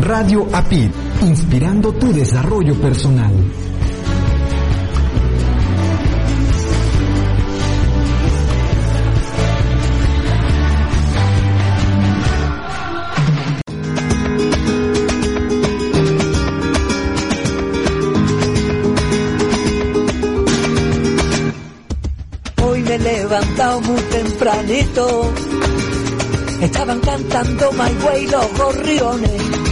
Radio APID, inspirando tu desarrollo personal. Hoy me he muy tempranito. Estaban cantando My Way los gorriones.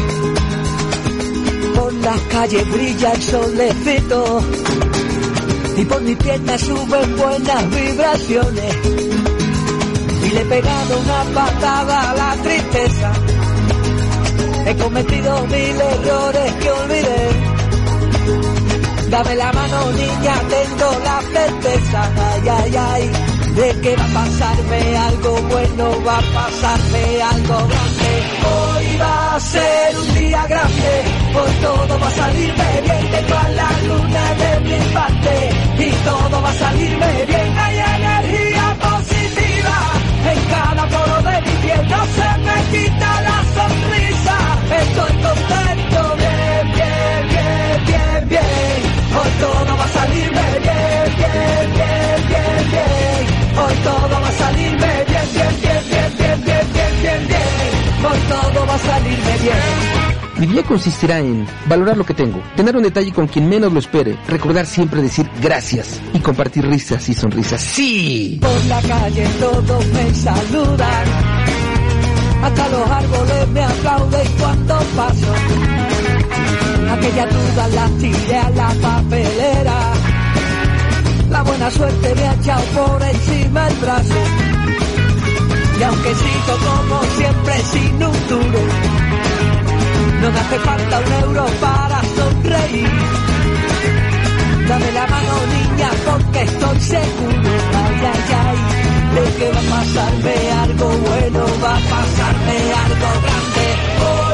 Las calles brilla el solecito. Y por mis piernas suben buenas vibraciones. Y le he pegado una patada a la tristeza. He cometido mil errores que olvidé. Dame la mano niña, tengo la certeza, ay, ay, ay, de que va a pasarme algo bueno, va a pasarme algo grande. Hoy va a ser un día grande, hoy todo va a salirme bien, tengo a la luna de mi parte, y todo va a salirme bien, hay energía positiva, en cada poro de mi piel no se me quita la sonrisa, estoy contento, bien, bien, bien, bien, bien. Hoy todo va a salirme bien, bien, bien, bien, bien. Hoy todo va a salirme bien, bien, bien, bien, bien, bien, bien, bien, bien. Hoy todo va a salirme bien. Mi día consistirá en valorar lo que tengo, tener un detalle con quien menos lo espere, recordar siempre decir gracias y compartir risas y sonrisas. ¡Sí! Por la calle todos me saludan. Hasta los árboles me aplauden cuando paso. Aquella duda la tiré a la papelera. La buena suerte me ha echado por encima el brazo. Y aunque sigo como siempre sin un duro, no me hace falta un euro para sonreír. Dame la mano niña porque estoy seguro, ay, ay, ay, de que va a pasarme algo bueno, va a pasarme algo grande. Hoy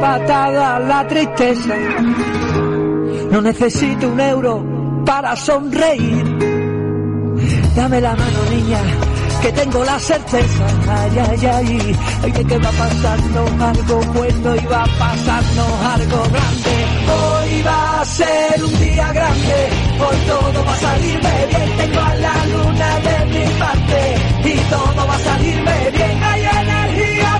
patada la tristeza. No necesito un euro para sonreír. Dame la mano, niña, que tengo la certeza. Ay, ay, ay, ay, de que va pasando algo bueno y va a pasarnos algo grande. Hoy va a ser un día grande, hoy todo va a salirme bien. Tengo a la luna de mi parte y todo va a salirme bien. Hay energía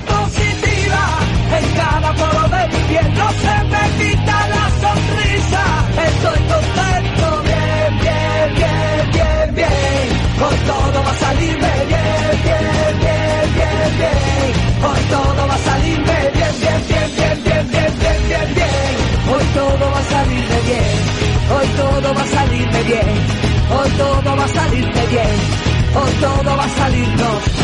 en cada poro de mi piel, no se me quita la sonrisa. Estoy contento, bien, bien, bien, bien, bien. Hoy todo va a salirme bien, bien, bien, bien, bien. Hoy todo va a salirme bien, bien, bien, bien, bien, bien, bien, bien, bien. Hoy todo va a salirme bien. Hoy todo va a salirme bien. Hoy todo va a salirme bien. Hoy todo va a salirnos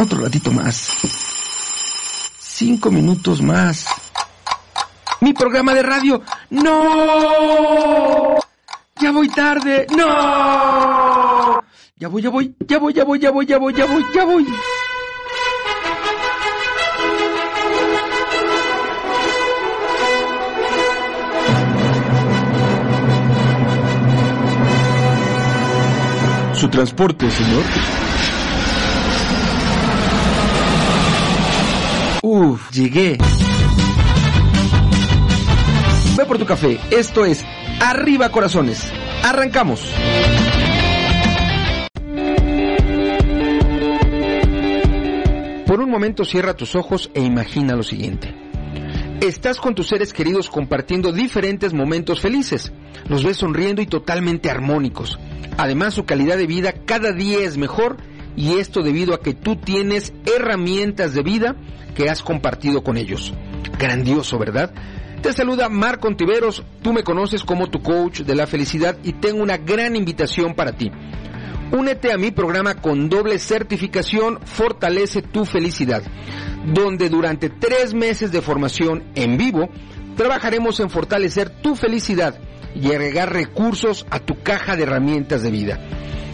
Otro ratito más. Cinco minutos más. Mi programa de radio. No. Ya voy tarde. No. Ya voy, ya voy, ya voy, ya voy, ya voy, ya voy, ya voy, ya voy. Su transporte, señor. Uf, llegué. Ve por tu café. Esto es Arriba Corazones. Arrancamos. Por un momento cierra tus ojos e imagina lo siguiente. Estás con tus seres queridos compartiendo diferentes momentos felices. Los ves sonriendo y totalmente armónicos. Además, su calidad de vida cada día es mejor y esto debido a que tú tienes herramientas de vida que has compartido con ellos. Grandioso, ¿verdad? Te saluda Marco Ontiveros, tú me conoces como tu coach de la felicidad y tengo una gran invitación para ti. Únete a mi programa con doble certificación Fortalece tu felicidad, donde durante tres meses de formación en vivo trabajaremos en fortalecer tu felicidad y agregar recursos a tu caja de herramientas de vida.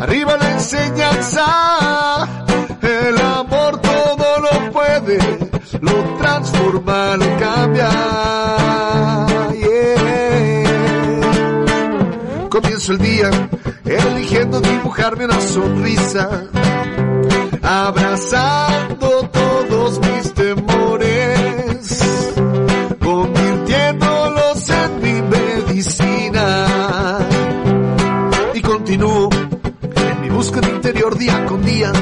Arriba la enseñanza, el amor todo lo puede, lo transforma, lo cambia. Comienzo el día eligiendo dibujarme una sonrisa, abrazando todos mis temores mi búsqueda interior día con día,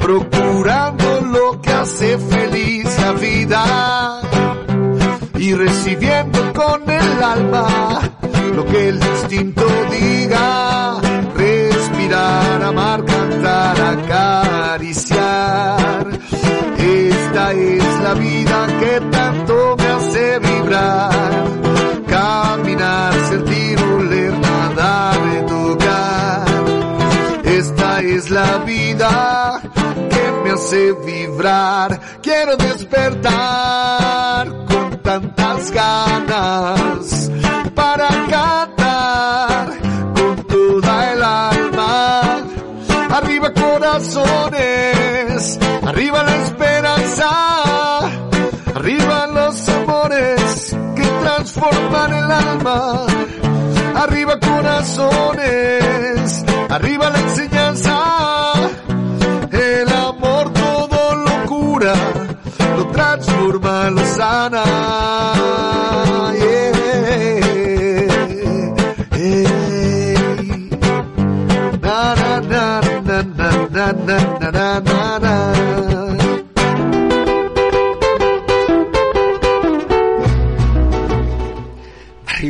procurando lo que hace feliz la vida y recibiendo con el alma lo que el instinto diga, es la vida que me hace vibrar, quiero despertar con tantas ganas para cantar con toda el alma. Arriba corazones, arriba la esperanza, arriba los amores que transforman el alma. Arriba corazones, arriba la enseñanza, el amor todo lo cura, lo transforma, lo sana.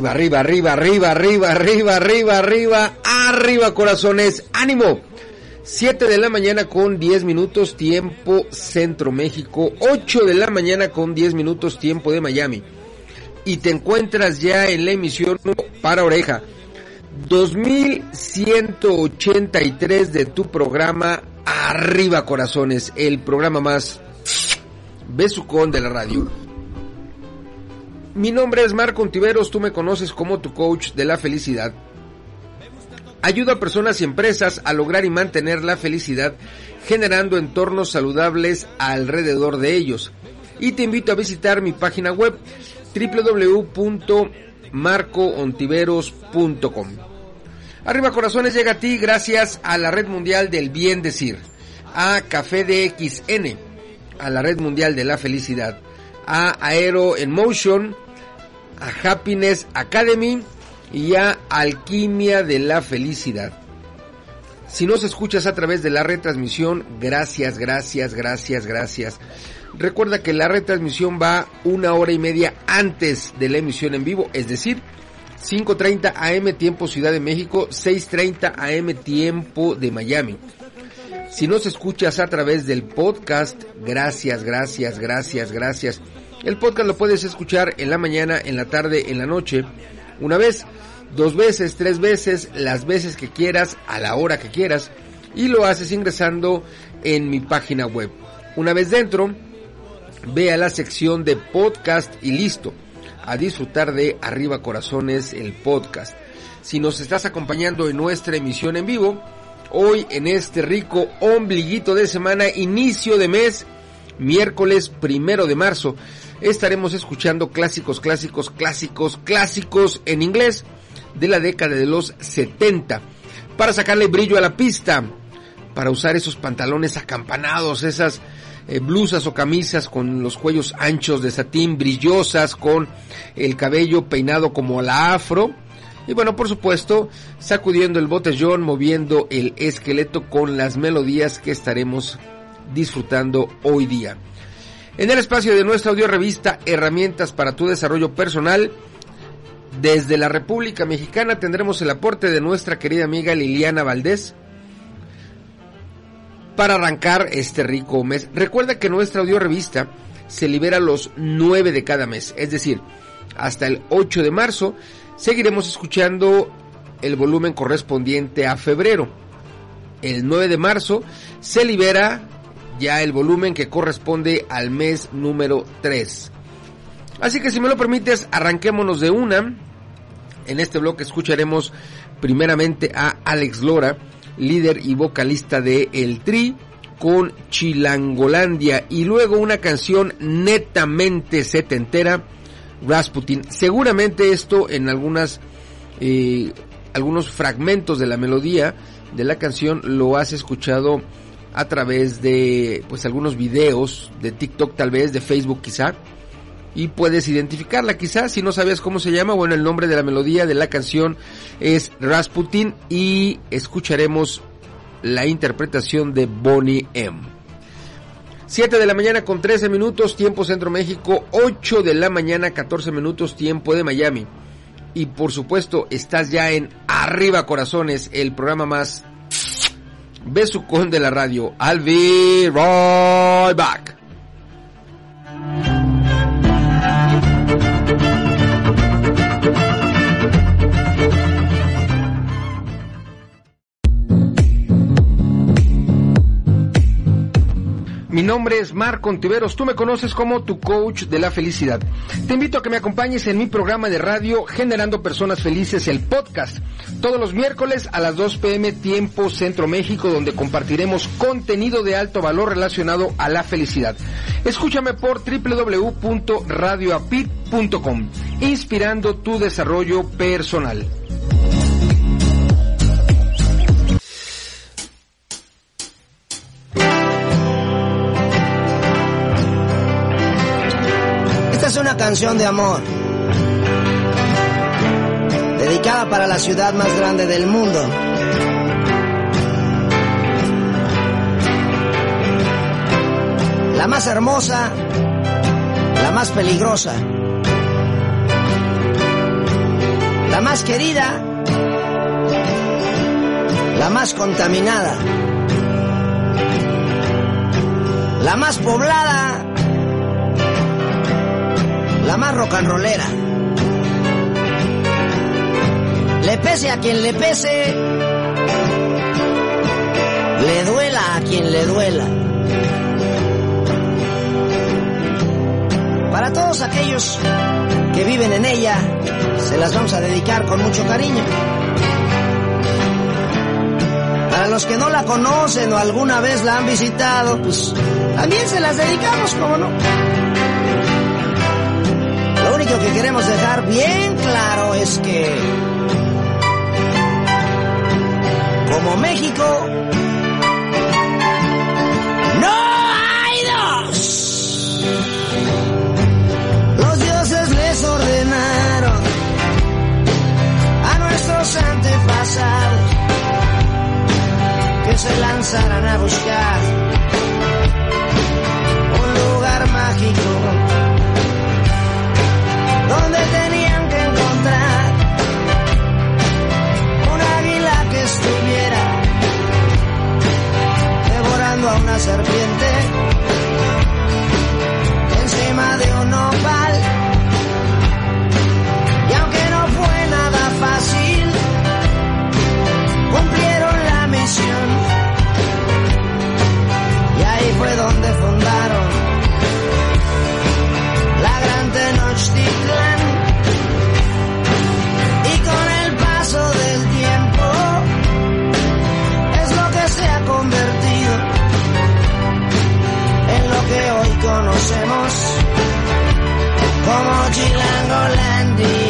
Arriba, arriba, arriba, arriba, arriba, arriba, arriba, arriba, arriba, corazones. ¡Ánimo! 7 de la mañana con 10 minutos tiempo Centro México, 8 de la mañana con 10 minutos tiempo de Miami. Y te encuentras ya en la emisión para oreja 2183 de tu programa Arriba Corazones, el programa más besucón de la radio. Mi nombre es Marco Ontiveros, tú me conoces como tu coach de la felicidad. Ayudo a personas y empresas a lograr y mantener la felicidad generando entornos saludables alrededor de ellos. Y te invito a visitar mi página web www.marcoontiveros.com. Arriba Corazones llega a ti gracias a la Red Mundial del Bien Decir, a Café DXN, a la Red Mundial de la Felicidad, a Aero en Motion, a Happiness Academy y a Alquimia de la Felicidad. Si nos escuchas a través de la retransmisión, gracias, gracias, gracias, gracias. Recuerda que la retransmisión va una hora y media antes de la emisión en vivo, es decir, 5.30 AM tiempo Ciudad de México, 6.30 AM tiempo de Miami. Si nos escuchas a través del podcast, gracias, gracias, gracias, gracias. El podcast lo puedes escuchar en la mañana, en la tarde, en la noche, una vez, dos veces, tres veces, las veces que quieras, a la hora que quieras, y lo haces ingresando en mi página web. Una vez dentro, ve a la sección de podcast y listo, a disfrutar de Arriba Corazones, el podcast. Si nos estás acompañando en nuestra emisión en vivo, hoy en este rico ombliguito de semana, inicio de mes, miércoles primero de marzo, estaremos escuchando clásicos, clásicos, clásicos, clásicos en inglés de la década de los 70 para sacarle brillo a la pista, para usar esos pantalones acampanados, esas eh, blusas o camisas con los cuellos anchos de satín, brillosas, con el cabello peinado como la afro. Y bueno, por supuesto, sacudiendo el botellón, moviendo el esqueleto con las melodías que estaremos disfrutando hoy día. En el espacio de nuestra audio revista Herramientas para tu desarrollo personal, desde la República Mexicana tendremos el aporte de nuestra querida amiga Liliana Valdés para arrancar este rico mes. Recuerda que nuestra audio revista se libera los 9 de cada mes, es decir, hasta el 8 de marzo seguiremos escuchando el volumen correspondiente a febrero. El 9 de marzo se libera ya el volumen que corresponde al mes número 3. Así que si me lo permites, arranquémonos de una. En este bloque escucharemos primeramente a Alex Lora, líder y vocalista de El Tri, con Chilangolandia y luego una canción netamente setentera, Rasputin. Seguramente esto en algunas eh, algunos fragmentos de la melodía de la canción lo has escuchado a través de pues algunos videos de TikTok tal vez, de Facebook quizá y puedes identificarla quizás si no sabías cómo se llama, bueno, el nombre de la melodía de la canción es Rasputin y escucharemos la interpretación de Bonnie M. 7 de la mañana con 13 minutos, tiempo Centro México, 8 de la mañana 14 minutos, tiempo de Miami. Y por supuesto, estás ya en Arriba Corazones, el programa más besucón de la radio. I'll be right back. Mi nombre es Marco Ontiveros, tú me conoces como tu coach de la felicidad. Te invito a que me acompañes en mi programa de radio Generando Personas Felices, el podcast, todos los miércoles a las 2 pm tiempo Centro México, donde compartiremos contenido de alto valor relacionado a la felicidad. Escúchame por www.radioapit.com, inspirando tu desarrollo personal. Es una canción de amor, dedicada para la ciudad más grande del mundo. La más hermosa, la más peligrosa, la más querida, la más contaminada, la más poblada la más rock and rollera. Le pese a quien le pese, le duela a quien le duela. Para todos aquellos que viven en ella, se las vamos a dedicar con mucho cariño. Para los que no la conocen o alguna vez la han visitado, pues también se las dedicamos, como no. Lo que queremos dejar bien claro es que, como México, no hay dos. Los dioses les ordenaron a nuestros antepasados que se lanzaran a buscar un lugar mágico una serpiente encima de un nopal. Y aunque no fue nada fácil, cumplieron la misión. Y ahí fue donde fundaron la gran Tenochtitlan. Como Chilangolandia.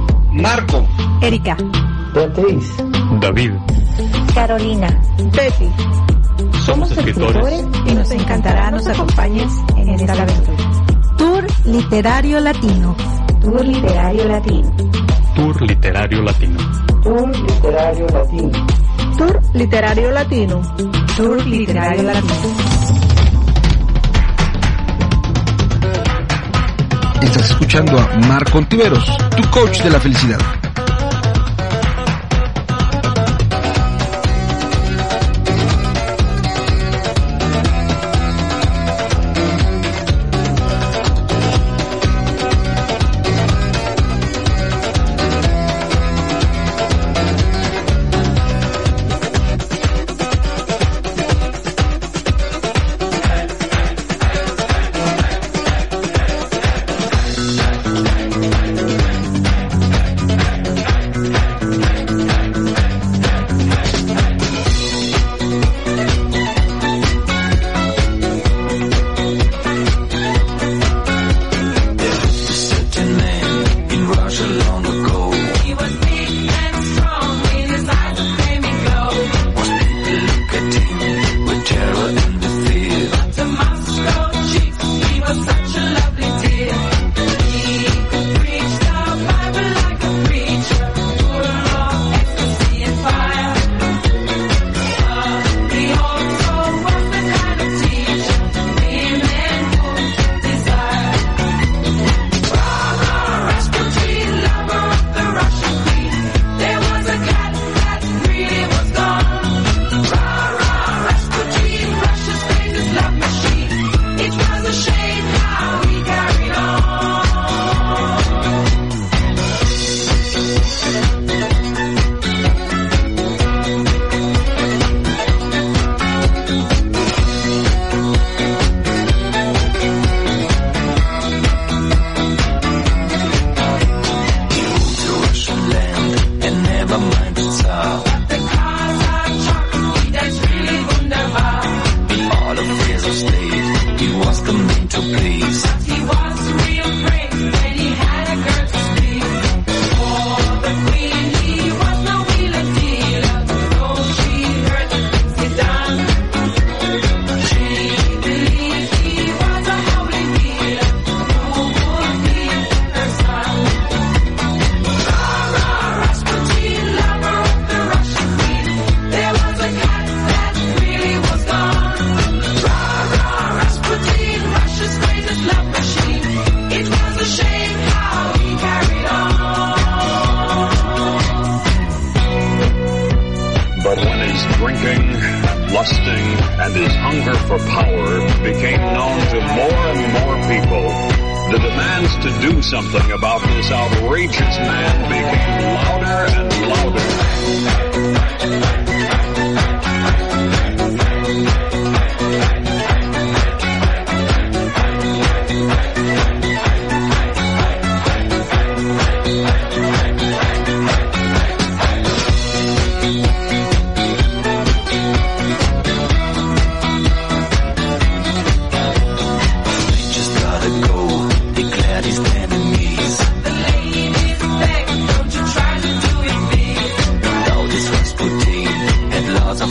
Marco, Erika, Beatriz, David, Carolina, Betty. Somos escritores y nos encantará nos acompañes en esta aventura. Tour Literario Latino. Tour Literario Latino. Tour Literario Latino. Tour Literario Latino. Tour Literario Latino. Tour Literario Latino. Estás escuchando a Marco Ontiveros, tu coach de la felicidad.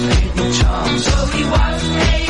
made. So he was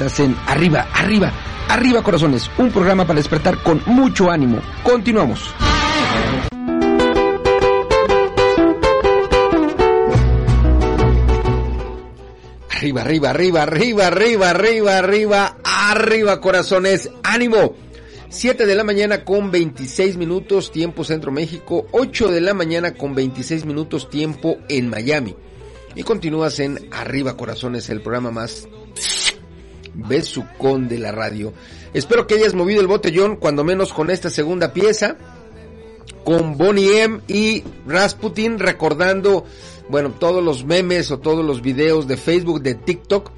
Estás en Arriba, Arriba, Arriba Corazones, un programa para despertar con mucho ánimo. Continuamos. Arriba, arriba, arriba, arriba, arriba, arriba, arriba, arriba, corazones, ánimo. 7 de la mañana con 26 minutos tiempo Centro México, 8 de la mañana con 26 minutos tiempo en Miami. Y continúas en Arriba Corazones, el programa más besucón de la radio. Espero que hayas movido el botellón, cuando menos con esta segunda pieza, con Bonnie M y Rasputin, recordando, bueno, todos los memes o todos los videos de Facebook, de TikTok,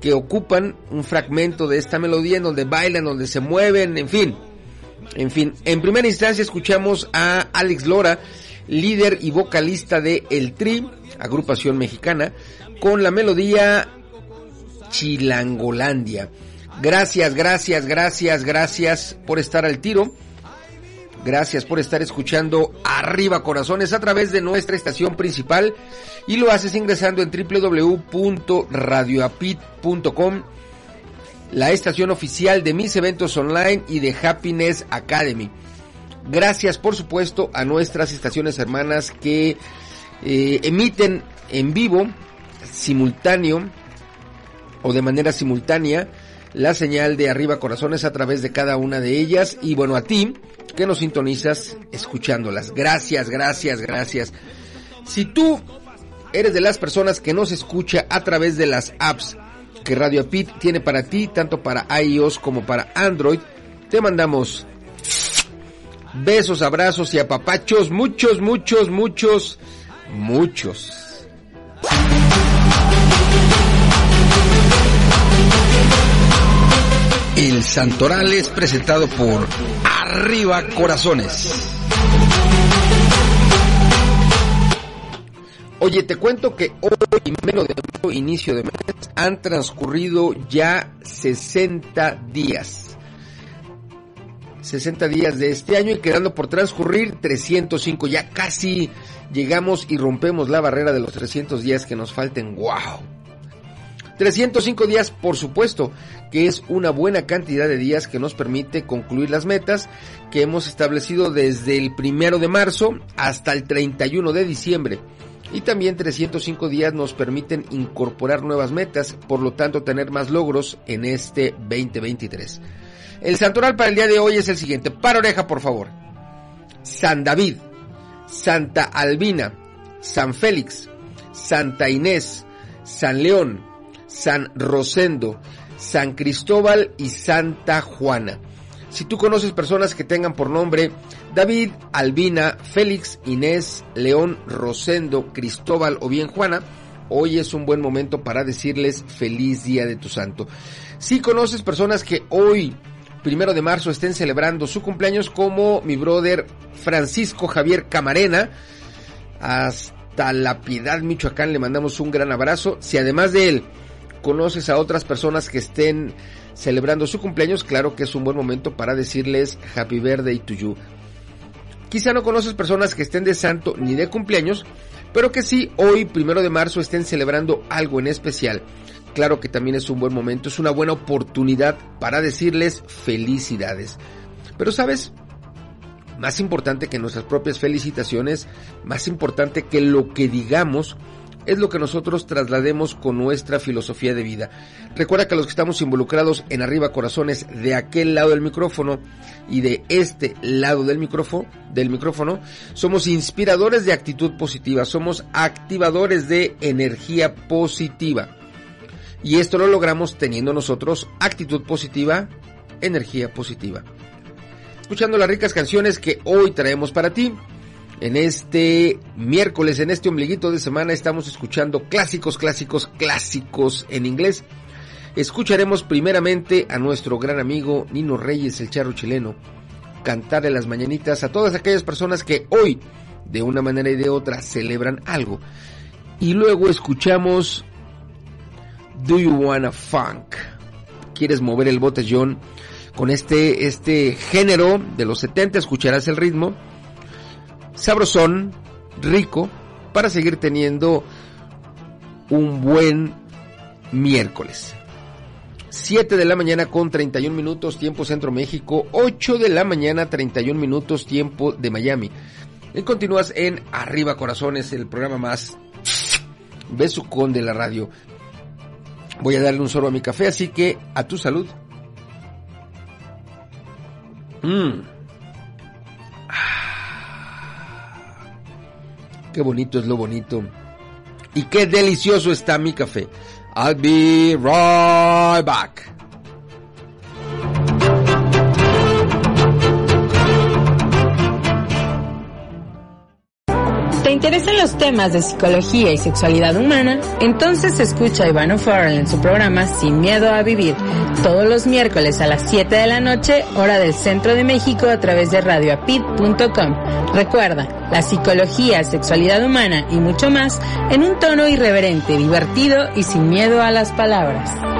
que ocupan un fragmento de esta melodía en donde bailan, donde se mueven, en fin. En fin, en primera instancia escuchamos a Alex Lora, líder y vocalista de El Tri, agrupación mexicana, con la melodía Chilangolandia. Gracias, gracias, gracias, gracias por estar al tiro. Gracias por estar escuchando Arriba Corazones a través de nuestra estación principal y lo haces ingresando en www.radioapit.com, la estación oficial de mis eventos online y de Happiness Academy. Gracias por supuesto a nuestras estaciones hermanas que eh, emiten en vivo, simultáneo o de manera simultánea la señal de Arriba Corazones a través de cada una de ellas y bueno a ti que nos sintonizas escuchándolas. Gracias, gracias, gracias. Si tú eres de las personas que nos escucha a través de las apps que Radio Pit tiene para ti, tanto para iOS como para Android, te mandamos besos, abrazos y apapachos, muchos, muchos, muchos, muchos. El Santoral es presentado por Arriba Corazones. Oye, te cuento que hoy, menos de mayo, inicio de mes, han transcurrido ya 60 días. 60 días de este año y quedando por transcurrir 305. Ya casi llegamos y rompemos la barrera de los 300 días que nos falten. ¡Wow! 305 días, por supuesto, que es una buena cantidad de días que nos permite concluir las metas que hemos establecido desde el primero de marzo hasta el 31 de diciembre. Y también 305 días nos permiten incorporar nuevas metas, por lo tanto tener más logros en este 2023. El santoral para el día de hoy es el siguiente. Para oreja, por favor. San David, Santa Albina, San Félix, Santa Inés, San León, San Rosendo, San Cristóbal y Santa Juana. Si tú conoces personas que tengan por nombre David, Albina, Félix, Inés, León, Rosendo, Cristóbal o bien Juana, hoy es un buen momento para decirles feliz día de tu santo. Si conoces personas que hoy, primero de marzo, estén celebrando su cumpleaños como mi brother Francisco Javier Camarena, hasta La Piedad, Michoacán, le mandamos un gran abrazo. Si además de él conoces a otras personas que estén celebrando su cumpleaños, claro que es un buen momento para decirles Happy Birthday to you. Quizá no conoces personas que estén de santo ni de cumpleaños, pero que sí hoy, primero de marzo, estén celebrando algo en especial. Claro que también es un buen momento, es una buena oportunidad para decirles felicidades. Pero sabes, más importante que nuestras propias felicitaciones, más importante que lo que digamos, es lo que nosotros traslademos con nuestra filosofía de vida. Recuerda que los que estamos involucrados en Arriba Corazones de aquel lado del micrófono y de este lado del micrófono, del micrófono, somos inspiradores de actitud positiva, somos activadores de energía positiva. Y esto lo logramos teniendo nosotros actitud positiva, energía positiva. Escuchando las ricas canciones que hoy traemos para ti. En este miércoles, en este ombliguito de semana, estamos escuchando clásicos, clásicos, clásicos en inglés. Escucharemos primeramente a nuestro gran amigo Nino Reyes, el charro chileno, cantar en las mañanitas a todas aquellas personas que hoy, de una manera y de otra, celebran algo. Y luego escuchamos Do You Wanna Funk? ¿Quieres mover el botellón? Con este, este género de los 70 escucharás el ritmo sabrosón, rico, para seguir teniendo un buen miércoles. 7 de la mañana con 31 minutos tiempo Centro México, 8 de la mañana 31 minutos tiempo de Miami. Y continúas en Arriba Corazones, el programa más besucón de la radio. Voy a darle un sorbo a mi café, así que a tu salud. Mmm. Qué bonito es lo bonito. Y qué delicioso está mi café. I'll be right back. ¿Te interesan los temas de psicología y sexualidad humana? Entonces escucha a Iván O'Farrell en su programa Sin Miedo a Vivir, todos los miércoles a las 7 de la noche, hora del Centro de México a través de radioapit.com. Recuerda, la psicología, sexualidad humana y mucho más en un tono irreverente, divertido y sin miedo a las palabras.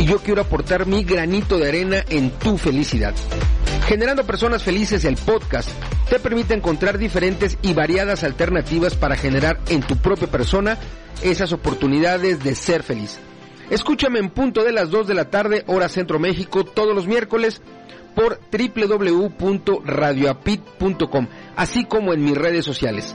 Y yo quiero aportar mi granito de arena en tu felicidad. Generando Personas Felices, el podcast, te permite encontrar diferentes y variadas alternativas para generar en tu propia persona esas oportunidades de ser feliz. Escúchame en punto de las 2 de la tarde, hora Centro México, todos los miércoles por www.radioapit.com, así como en mis redes sociales.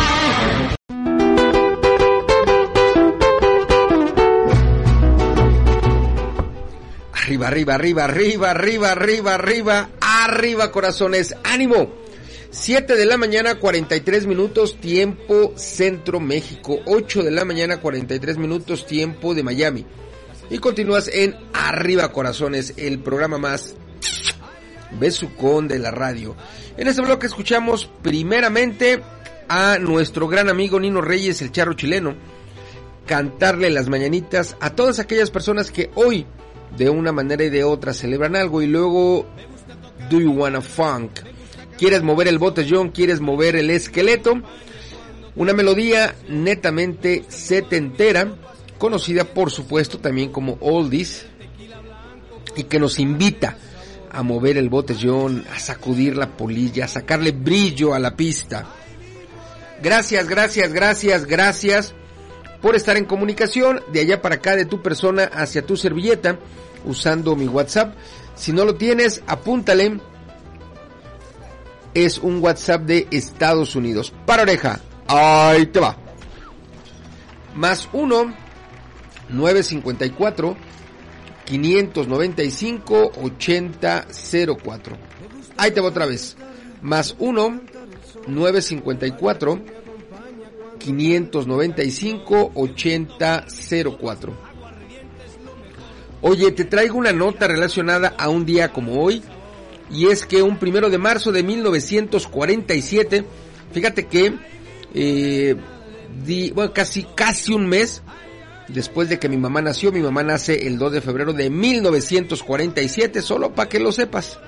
Arriba, arriba, arriba, arriba, arriba, arriba, arriba, arriba, corazones, ánimo. 7 de la mañana, 43 minutos, tiempo Centro México. 8 de la mañana, 43 minutos, tiempo de Miami. Y continúas en Arriba Corazones, el programa más besucón de la radio. En este bloque escuchamos primeramente a nuestro gran amigo Nino Reyes, el charro chileno, cantarle las mañanitas a todas aquellas personas que hoy de una manera y de otra celebran algo y luego Do You Wanna Funk? ¿Quieres mover el botellón? ¿Quieres mover el esqueleto? Una melodía netamente setentera, conocida por supuesto también como Oldies y que nos invita a mover el botellón, a sacudir la polilla, a sacarle brillo a la pista. Gracias, gracias, gracias, gracias por estar en comunicación de allá para acá de tu persona hacia tu servilleta usando mi WhatsApp. Si no lo tienes, apúntale. Es un WhatsApp de Estados Unidos. Para oreja. Ahí te va. Más 1 954 595 8004. Ahí te va otra vez. Más 1 954 595 8004. Oye, te traigo una nota relacionada a un día como hoy. Y es que un primero de marzo de 1947, fíjate que, eh, di, bueno, casi, casi un mes después de que mi mamá nació, mi mamá nace el 2 de febrero de 1947, solo para que lo sepas.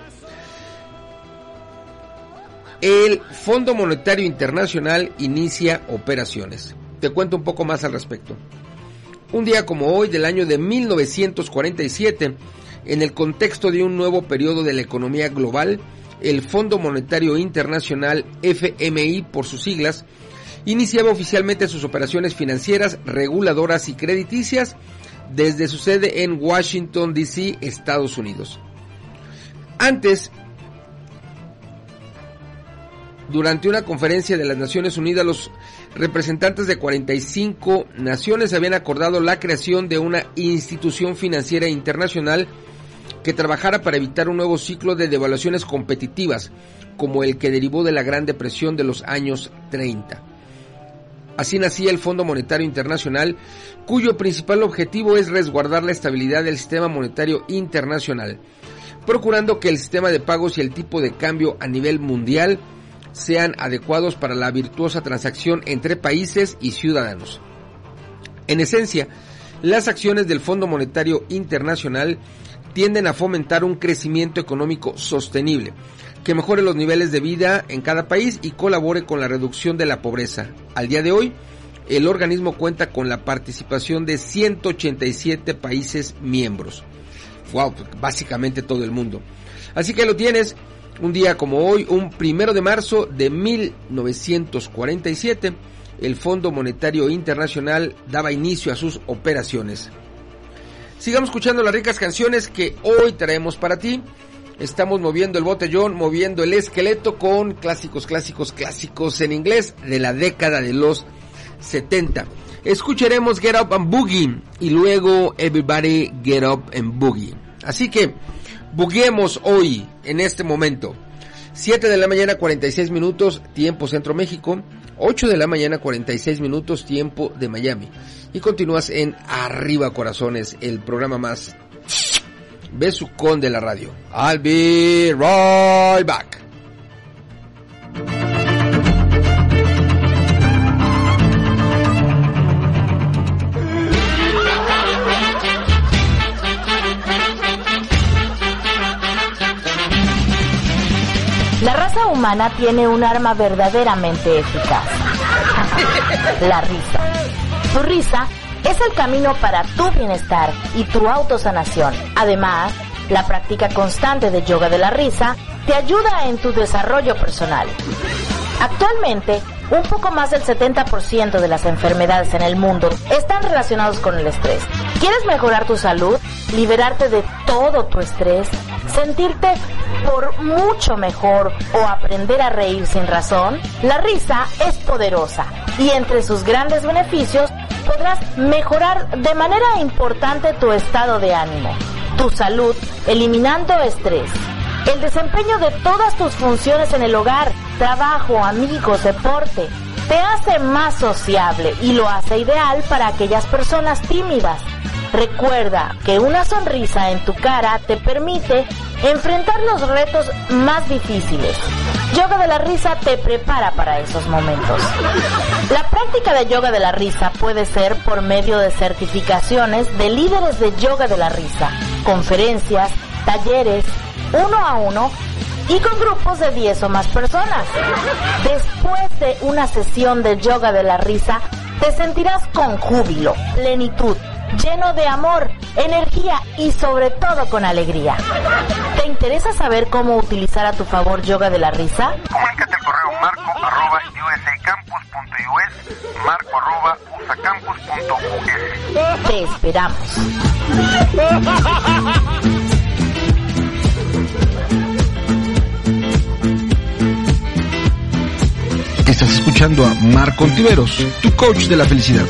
El Fondo Monetario Internacional inicia operaciones. Te cuento un poco más al respecto. Un día como hoy del año de 1947, en el contexto de un nuevo periodo de la economía global, el Fondo Monetario Internacional, FMI por sus siglas, iniciaba oficialmente sus operaciones financieras, reguladoras y crediticias desde su sede en Washington, D.C., Estados Unidos. Antes, durante una conferencia de las Naciones Unidas, los representantes de 45 naciones habían acordado la creación de una institución financiera internacional que trabajara para evitar un nuevo ciclo de devaluaciones competitivas, como el que derivó de la Gran Depresión de los años 30. Así nacía el Fondo Monetario Internacional, cuyo principal objetivo es resguardar la estabilidad del sistema monetario internacional, procurando que el sistema de pagos y el tipo de cambio a nivel mundial sean adecuados para la virtuosa transacción entre países y ciudadanos. En esencia, las acciones del Fondo Monetario Internacional tienden a fomentar un crecimiento económico sostenible, que mejore los niveles de vida en cada país y colabore con la reducción de la pobreza. Al día de hoy, el organismo cuenta con la participación de 187 países miembros. Wow, básicamente todo el mundo. Así que lo tienes un día como hoy, un primero de marzo de 1947, el Fondo Monetario Internacional daba inicio a sus operaciones. Sigamos escuchando las ricas canciones que hoy traemos para ti. Estamos moviendo el botellón, moviendo el esqueleto con clásicos, clásicos, clásicos en inglés de la década de los 70. Escucharemos Get Up and Boogie y luego Everybody Get Up and Boogie. Así que buguemos hoy, en este momento. 7 de la mañana 46 minutos, tiempo Centro México. 8 de la mañana 46 minutos, tiempo de Miami. Y continúas en Arriba Corazones, el programa más besucón de la radio. I'll be right back. Humana tiene un arma verdaderamente eficaz. La risa. Tu risa es el camino para tu bienestar y tu autosanación. Además, la práctica constante de yoga de la risa te ayuda en tu desarrollo personal. Actualmente, un poco más del 70% de las enfermedades en el mundo están relacionados con el estrés. ¿Quieres mejorar tu salud? ¿Liberarte de todo tu estrés? ¿Sentirte por mucho mejor o aprender a reír sin razón? La risa es poderosa y entre sus grandes beneficios podrás mejorar de manera importante tu estado de ánimo, tu salud, eliminando estrés el desempeño de todas tus funciones en el hogar, trabajo, amigos, deporte, te hace más sociable y lo hace ideal para aquellas personas tímidas. Recuerda que una sonrisa en tu cara te permite enfrentar los retos más difíciles. Yoga de la risa te prepara para esos momentos. La práctica de yoga de la risa puede ser por medio de certificaciones de líderes de yoga de la risa, conferencias, talleres, uno a uno y con grupos de 10 o más personas. Después de una sesión de yoga de la risa, te sentirás con júbilo, plenitud, lleno de amor, energía y sobre todo con alegría. ¿Te interesa saber cómo utilizar a tu favor yoga de la risa? Comunícate al correo marco arroba usacampus.us, marco arroba usacampus.us. Te esperamos. Estás escuchando a Marco Ontiveros, tu coach de la felicidad.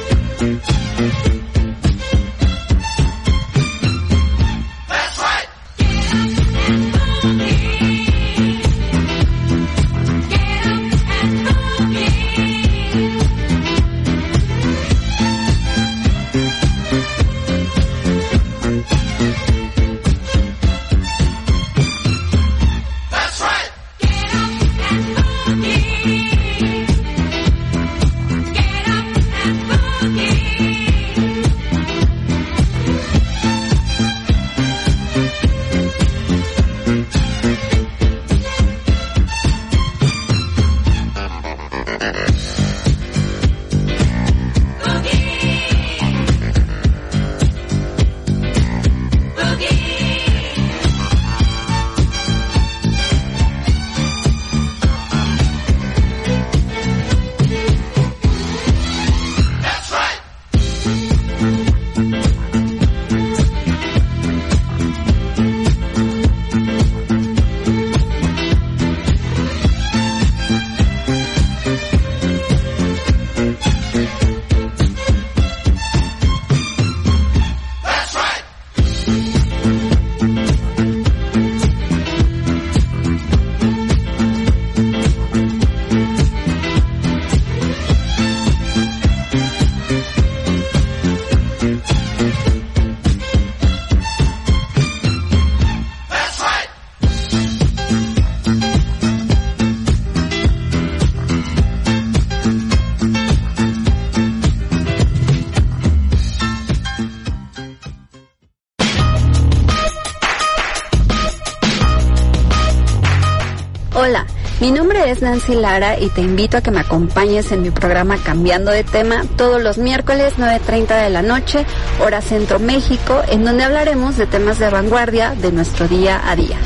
Nancy Lara y te invito a que me acompañes en mi programa Cambiando de Tema todos los miércoles 9.30 de la noche, hora Centro México, en donde hablaremos de temas de vanguardia de nuestro día a día.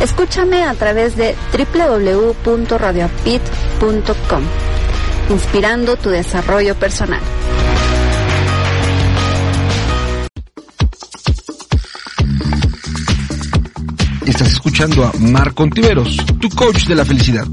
Escúchame a través de www.radioapit.com, inspirando tu desarrollo personal. Estás escuchando a Marco Ontiveros, tu coach de la felicidad.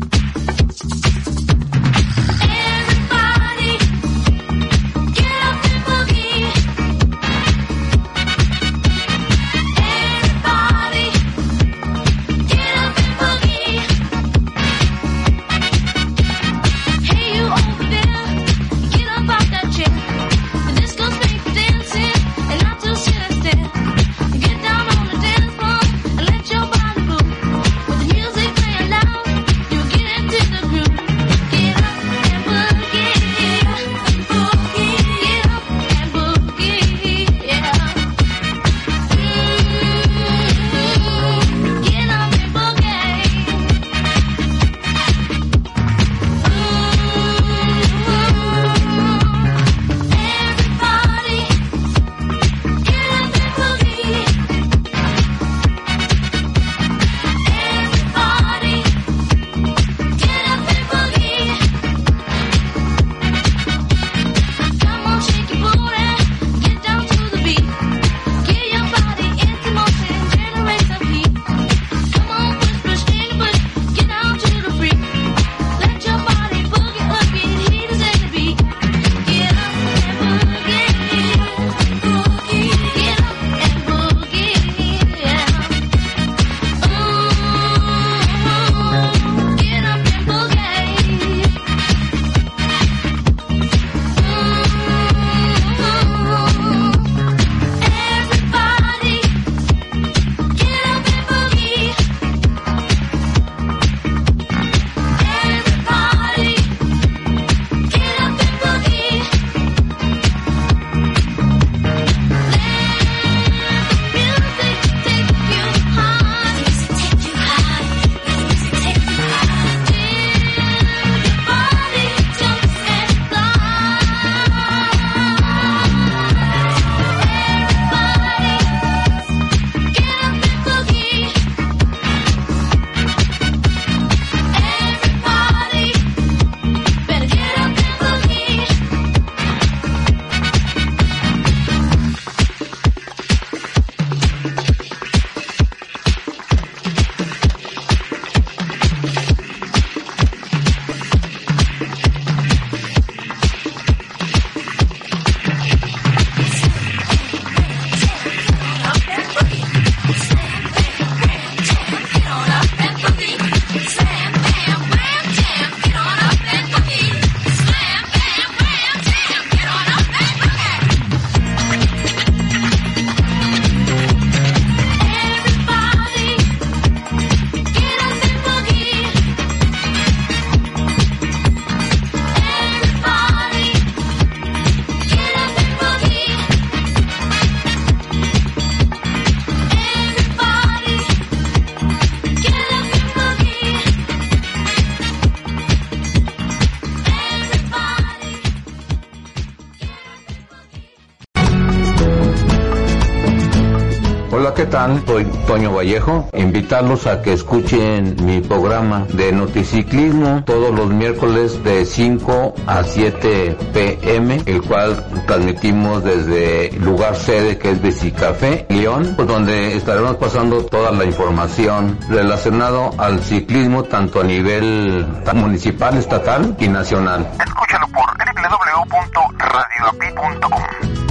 ¿Qué tal? Soy Toño Vallejo. Invitarlos a que escuchen mi programa de noticiclismo todos los miércoles de 5 a 7 pm, el cual transmitimos desde lugar sede que es Bicicafé, León, pues donde estaremos pasando toda la información relacionado al ciclismo tanto a nivel municipal, estatal y nacional. Escúchalo por www.radioapi.com.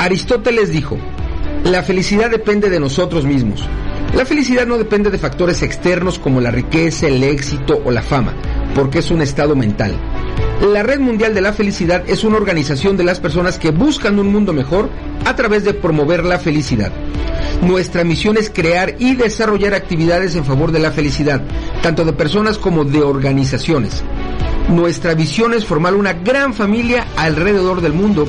Aristóteles dijo, la felicidad depende de nosotros mismos. La felicidad no depende de factores externos como la riqueza, el éxito o la fama, porque es un estado mental. La Red Mundial de la Felicidad es una organización de las personas que buscan un mundo mejor a través de promover la felicidad. Nuestra misión es crear y desarrollar actividades en favor de la felicidad, tanto de personas como de organizaciones. Nuestra visión es formar una gran familia alrededor del mundo,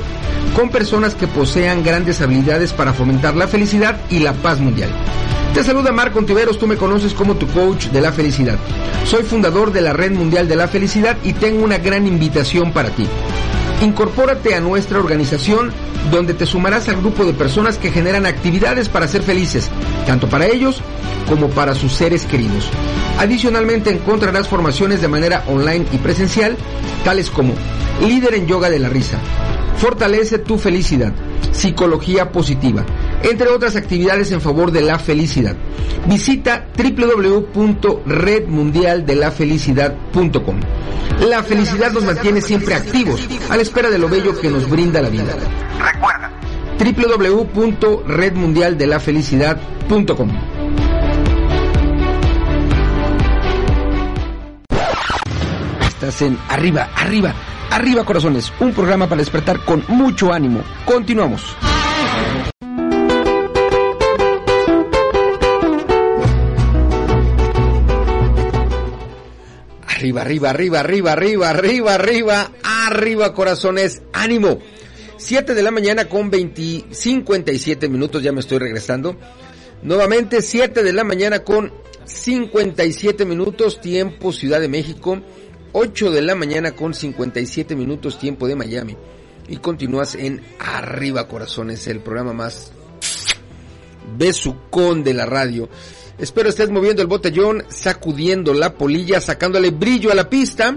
con personas que posean grandes habilidades para fomentar la felicidad y la paz mundial. Te saluda Marco Ontiveros, tú me conoces como tu coach de la felicidad. Soy fundador de la Red Mundial de la Felicidad y tengo una gran invitación para ti. Incorpórate a nuestra organización donde te sumarás al grupo de personas que generan actividades para ser felices, tanto para ellos como para sus seres queridos. Adicionalmente encontrarás formaciones de manera online y presencial, tales como líder en yoga de la risa, fortalece tu felicidad, psicología positiva, entre otras actividades en favor de la felicidad. Visita www.redmundialdelafelicidad.com. La felicidad nos mantiene siempre activos, a la espera de lo bello que nos brinda la vida. Recuerda, www.redmundialdelafelicidad.com. Estás en Arriba, Arriba, Arriba Corazones, un programa para despertar con mucho ánimo. Continuamos. Arriba, arriba, arriba, arriba, arriba, arriba, arriba, arriba, corazones, ánimo. 7 de la mañana con 20, 57 minutos, ya me estoy regresando. Nuevamente, 7 de la mañana con 57 minutos, tiempo Ciudad de México. 8 de la mañana con 57 minutos, tiempo de Miami. Y continúas en Arriba Corazones, el programa más besucón de la radio. Espero estés moviendo el botellón, sacudiendo la polilla, sacándole brillo a la pista.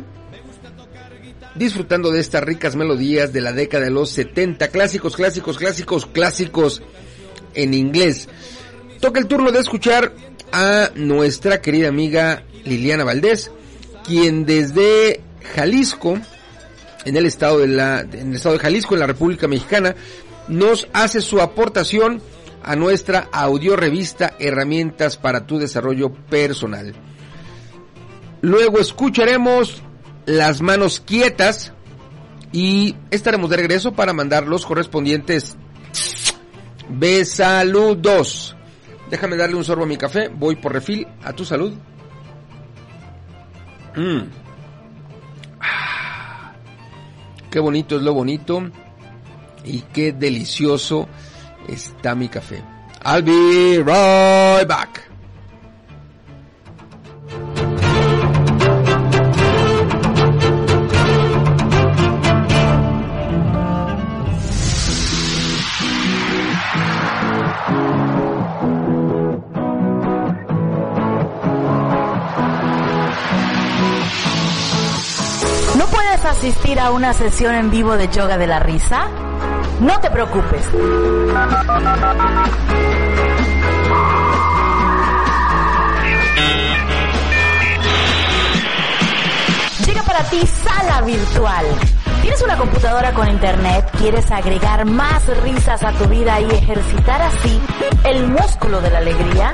Disfrutando de estas ricas melodías de la década de los 70. Clásicos, clásicos, clásicos, clásicos en inglés. Toca el turno de escuchar a nuestra querida amiga Liliana Valdés, quien desde Jalisco, en el estado de la, en el estado de Jalisco, en la República Mexicana, nos hace su aportación a nuestra audio revista Herramientas para tu desarrollo personal. Luego escucharemos Las manos quietas y estaremos de regreso para mandar los correspondientes besaludos. Déjame darle un sorbo a mi café, voy por refil, a tu salud. Mm. Ah, qué bonito es lo bonito y qué delicioso está mi café. I'll be right back. ¿No puedes asistir a una sesión en vivo de yoga de la risa? No te preocupes. Llega para ti Sala Virtual. ¿Tienes una computadora con internet? ¿Quieres agregar más risas a tu vida y ejercitar así el músculo de la alegría?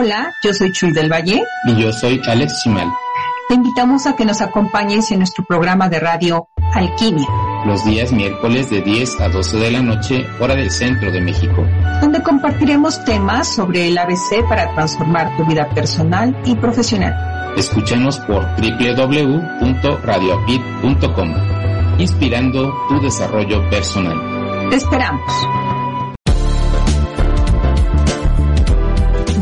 Hola, yo soy Chuy del Valle. Y yo soy Alex Chimal. Te invitamos a que nos acompañes en nuestro programa de radio Alquimia, Los días miércoles de 10 a 12 de la noche, hora del centro de México. donde compartiremos temas sobre el ABC para transformar tu vida personal y profesional. Escúchanos por www.radioapit.com, inspirando tu desarrollo personal. Te esperamos.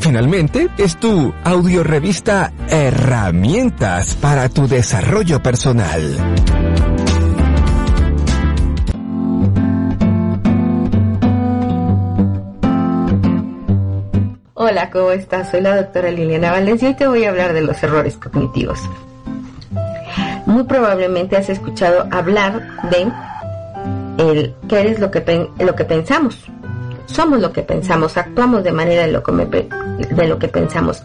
Finalmente, es tu audiorevista Herramientas para tu desarrollo personal. Hola, ¿cómo estás? Soy la doctora Liliana Valencia y te voy a hablar de los errores cognitivos. Muy probablemente has escuchado hablar de el qué eres lo que, lo que pensamos. Somos lo que pensamos, actuamos de manera de lo, que de lo que pensamos.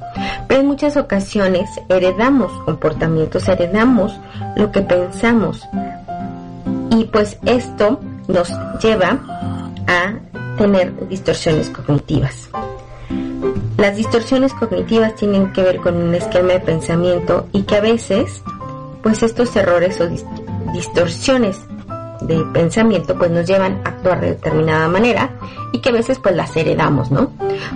Pero en muchas ocasiones heredamos comportamientos, heredamos lo que pensamos. Y pues esto nos lleva a tener distorsiones cognitivas. Las distorsiones cognitivas tienen que ver con un esquema de pensamiento y que a veces, pues estos errores o dis- distorsiones de pensamiento pues nos llevan a actuar de determinada manera y que a veces pues las heredamos, ¿no?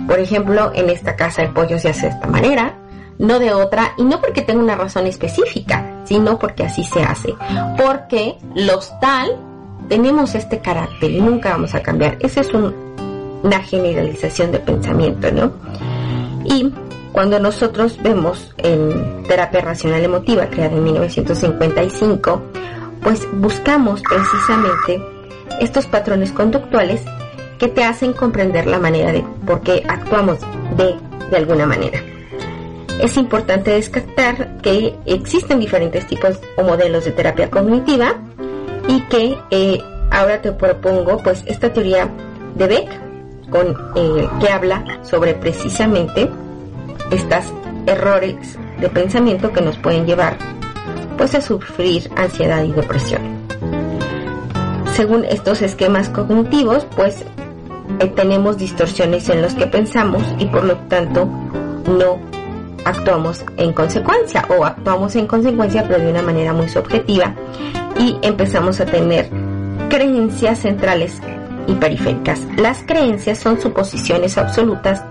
Por ejemplo, en esta casa el pollo se hace de esta manera, no de otra, y no porque tenga una razón específica, sino porque así se hace. Porque los tal tenemos este carácter y nunca vamos a cambiar. Esa es un- una generalización de pensamiento, ¿no? Y cuando nosotros vemos en terapia racional emotiva, creada en 1955, pues buscamos precisamente estos patrones conductuales que te hacen comprender la manera de por qué actuamos de, de alguna manera. Es importante descartar que existen diferentes tipos o modelos de terapia cognitiva y que eh, ahora te propongo pues esta teoría de Beck con, eh, que habla sobre precisamente estos errores de pensamiento que nos pueden llevar pues a sufrir ansiedad y depresión. Según estos esquemas cognitivos, pues tenemos distorsiones en los que pensamos y por lo tanto no actuamos en consecuencia o actuamos en consecuencia pero de una manera muy subjetiva y empezamos a tener creencias centrales y periféricas. Las creencias son suposiciones absolutas,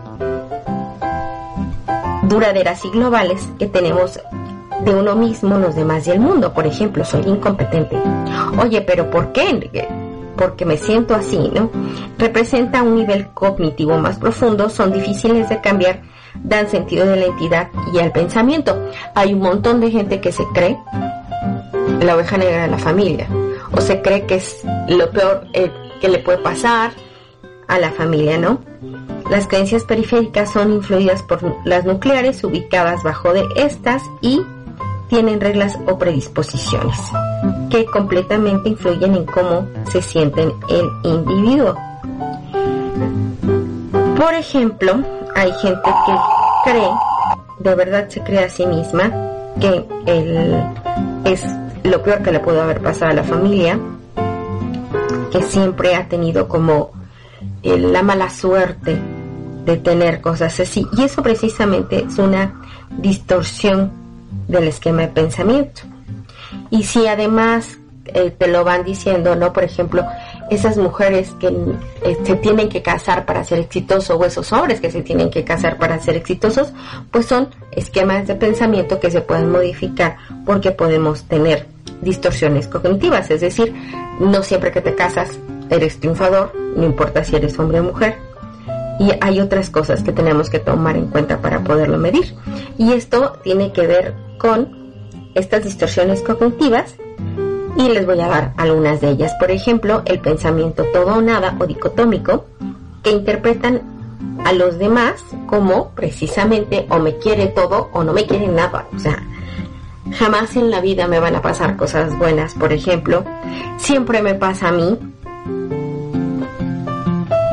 duraderas y globales que tenemos de uno mismo, los demás y el mundo. Por ejemplo, soy incompetente. Oye, pero ¿por qué? Porque me siento así, ¿no? Representa un nivel cognitivo más profundo, son difíciles de cambiar, dan sentido de la entidad y al pensamiento. Hay un montón de gente que se cree la oveja negra de la familia o se cree que es lo peor eh, que le puede pasar a la familia, ¿no? Las creencias periféricas son influidas por las nucleares ubicadas bajo de estas y tienen reglas o predisposiciones que completamente influyen en cómo se sienten el individuo. Por ejemplo, hay gente que cree, de verdad se cree a sí misma, que el, es lo peor que le pudo haber pasado a la familia, que siempre ha tenido como eh, la mala suerte de tener cosas así. Y eso precisamente es una distorsión del esquema de pensamiento. Y si además eh, te lo van diciendo, ¿no? Por ejemplo, esas mujeres que eh, se tienen que casar para ser exitosos o esos hombres que se tienen que casar para ser exitosos, pues son esquemas de pensamiento que se pueden modificar porque podemos tener distorsiones cognitivas, es decir, no siempre que te casas eres triunfador, no importa si eres hombre o mujer. Y hay otras cosas que tenemos que tomar en cuenta para poderlo medir. Y esto tiene que ver con estas distorsiones cognitivas y les voy a dar algunas de ellas. Por ejemplo, el pensamiento todo o nada o dicotómico que interpretan a los demás como precisamente o me quiere todo o no me quiere nada. O sea, jamás en la vida me van a pasar cosas buenas, por ejemplo. Siempre me pasa a mí.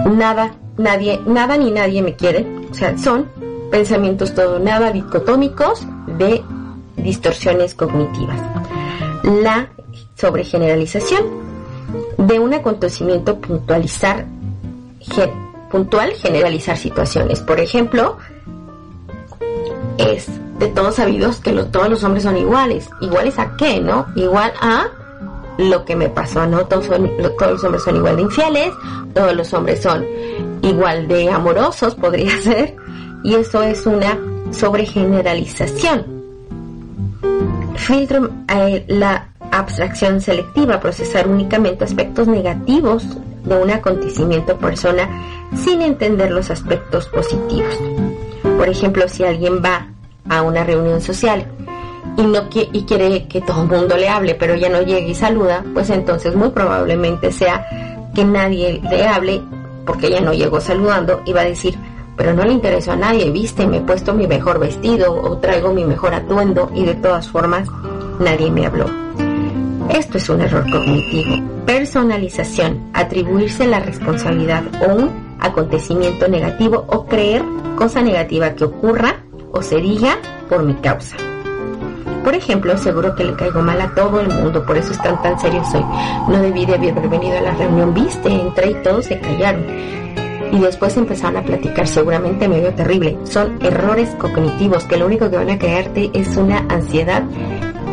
Nada, nadie, nada ni nadie me quiere. O sea, son pensamientos todo nada dicotómicos de distorsiones cognitivas. La sobregeneralización de un acontecimiento puntualizar puntual generalizar situaciones. Por ejemplo, es de todos sabidos que todos los hombres son iguales. ¿Iguales a qué, no? Igual a lo que me pasó, ¿no? Todos, son- todos los hombres son igual de infieles, todos los hombres son igual de amorosos, podría ser, y eso es una sobregeneralización. Filtro eh, la abstracción selectiva, procesar únicamente aspectos negativos de un acontecimiento o persona sin entender los aspectos positivos. Por ejemplo, si alguien va a una reunión social y no y quiere que todo el mundo le hable, pero ya no llegue y saluda, pues entonces muy probablemente sea que nadie le hable porque ella no llegó saludando va a decir, pero no le interesó a nadie, viste, me he puesto mi mejor vestido o traigo mi mejor atuendo y de todas formas nadie me habló. Esto es un error cognitivo. Personalización, atribuirse la responsabilidad o un acontecimiento negativo o creer cosa negativa que ocurra o se diga por mi causa. Por ejemplo, seguro que le caigo mal a todo el mundo, por eso están tan serios hoy. No debí de haber venido a la reunión, viste, entré y todos se callaron. Y después empezaron a platicar, seguramente me veo terrible. Son errores cognitivos que lo único que van a crearte es una ansiedad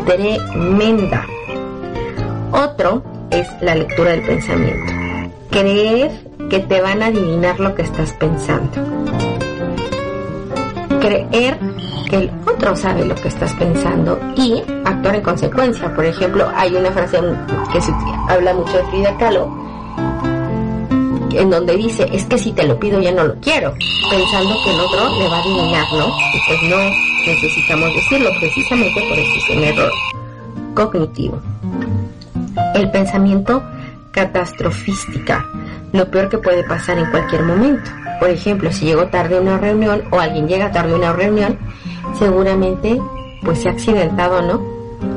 tremenda. Otro es la lectura del pensamiento. Creer que te van a adivinar lo que estás pensando. Creer que el otro sabe lo que estás pensando y actuar en consecuencia. Por ejemplo, hay una frase que se habla mucho de Frida Kahlo en donde dice, es que si te lo pido ya no lo quiero, pensando que el otro le va a adivinar, ¿no? Y pues no necesitamos decirlo, precisamente por eso es un error cognitivo. El pensamiento catastrofística, lo peor que puede pasar en cualquier momento. Por ejemplo, si llego tarde a una reunión o alguien llega tarde a una reunión, seguramente pues se ha accidentado, ¿no?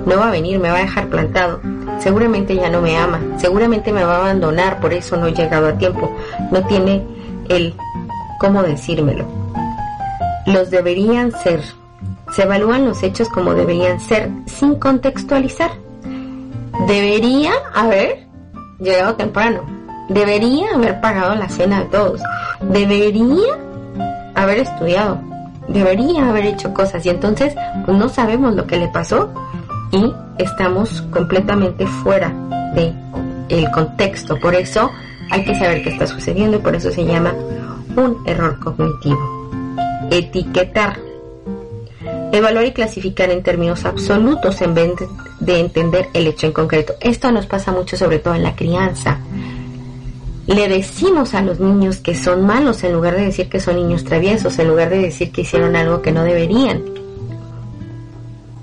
No va a venir, me va a dejar plantado. Seguramente ya no me ama, seguramente me va a abandonar, por eso no he llegado a tiempo. No tiene el cómo decírmelo. Los deberían ser. Se evalúan los hechos como deberían ser sin contextualizar. Debería haber llegado temprano. Debería haber pagado la cena de todos. Debería haber estudiado. Debería haber hecho cosas. Y entonces pues, no sabemos lo que le pasó y estamos completamente fuera de el contexto. Por eso hay que saber qué está sucediendo y por eso se llama un error cognitivo. Etiquetar. Evaluar y clasificar en términos absolutos en vez de entender el hecho en concreto. Esto nos pasa mucho sobre todo en la crianza. Le decimos a los niños que son malos en lugar de decir que son niños traviesos, en lugar de decir que hicieron algo que no deberían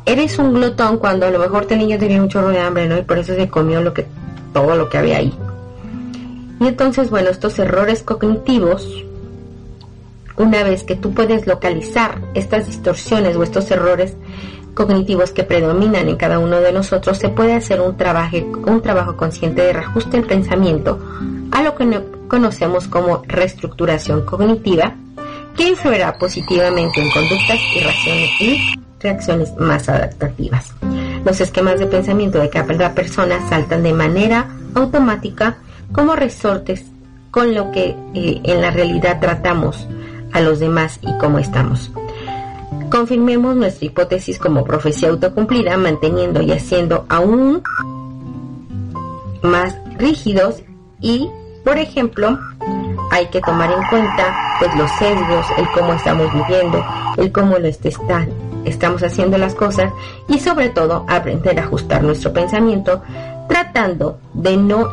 eres un glotón cuando a lo mejor el niño tenía un chorro de hambre, ¿no? Y por eso se comió lo que, todo lo que había ahí. Y entonces, bueno, estos errores cognitivos, una vez que tú puedes localizar estas distorsiones o estos errores cognitivos que predominan en cada uno de nosotros, se puede hacer un trabajo, un trabajo consciente de reajuste del pensamiento a lo que no conocemos como reestructuración cognitiva, que influirá positivamente en conductas y reacciones, y reacciones más adaptativas. Los esquemas de pensamiento de cada persona saltan de manera automática como resortes con lo que eh, en la realidad tratamos a los demás y cómo estamos. Confirmemos nuestra hipótesis como profecía autocumplida, manteniendo y haciendo aún más rígidos y, por ejemplo, hay que tomar en cuenta pues los sesgos, el cómo estamos viviendo, el cómo lo está, estamos haciendo las cosas y sobre todo aprender a ajustar nuestro pensamiento tratando de no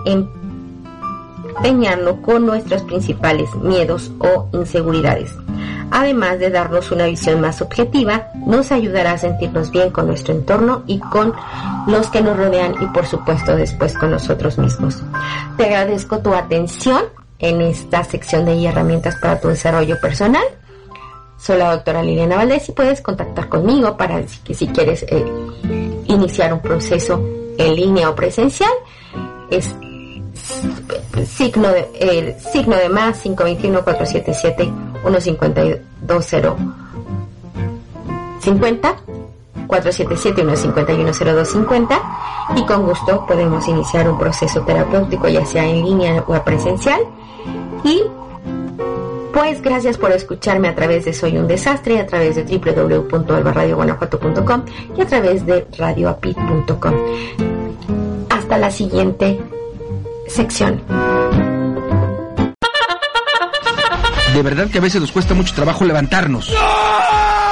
empeñarnos con nuestros principales miedos o inseguridades. Además de darnos una visión más objetiva, nos ayudará a sentirnos bien con nuestro entorno y con los que nos rodean y por supuesto después con nosotros mismos. Te agradezco tu atención en esta sección de herramientas para tu desarrollo personal. Soy la doctora Liliana Valdés y puedes contactar conmigo para que si quieres eh, iniciar un proceso en línea o presencial. Es signo de, eh, signo de más 521 477 1520 50 477-151-0250 y con gusto podemos iniciar un proceso terapéutico ya sea en línea o presencial y pues gracias por escucharme a través de Soy un Desastre, a través de www.albarradioguanajuato.com y a través de radioapit.com. Hasta la siguiente sección. De verdad que a veces nos cuesta mucho trabajo levantarnos.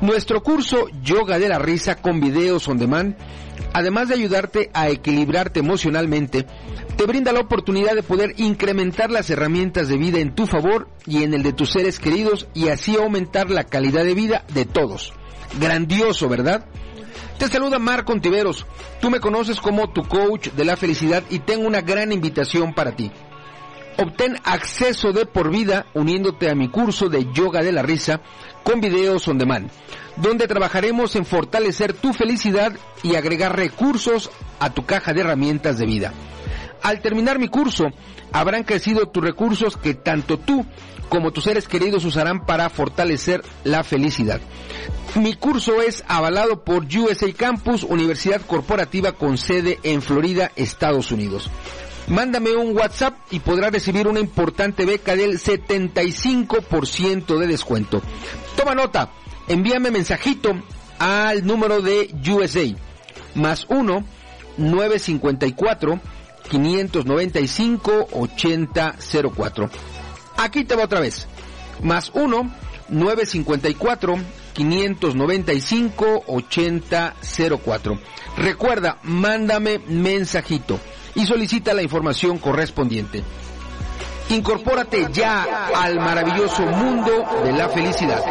Nuestro curso Yoga de la Risa con videos on demand, además de ayudarte a equilibrarte emocionalmente, te brinda la oportunidad de poder incrementar las herramientas de vida en tu favor y en el de tus seres queridos y así aumentar la calidad de vida de todos. Grandioso, ¿verdad? Te saluda Marco Ontiveros. Tú me conoces como tu coach de la felicidad y tengo una gran invitación para ti. Obtén acceso de por vida uniéndote a mi curso de yoga de la risa con videos on demand, donde trabajaremos en fortalecer tu felicidad y agregar recursos a tu caja de herramientas de vida. Al terminar mi curso, habrán crecido tus recursos que tanto tú como tus seres queridos usarán para fortalecer la felicidad. Mi curso es avalado por USA Campus, Universidad Corporativa con sede en Florida, Estados Unidos. Mándame un WhatsApp y podrás recibir una importante beca del 75% de descuento. Toma nota, envíame mensajito al número de USA, más 1 954 595 8004. Aquí te va otra vez. Más 1 954 595 8004. Recuerda, mándame mensajito y solicita la información correspondiente. Incorpórate ya al maravilloso mundo de la felicidad.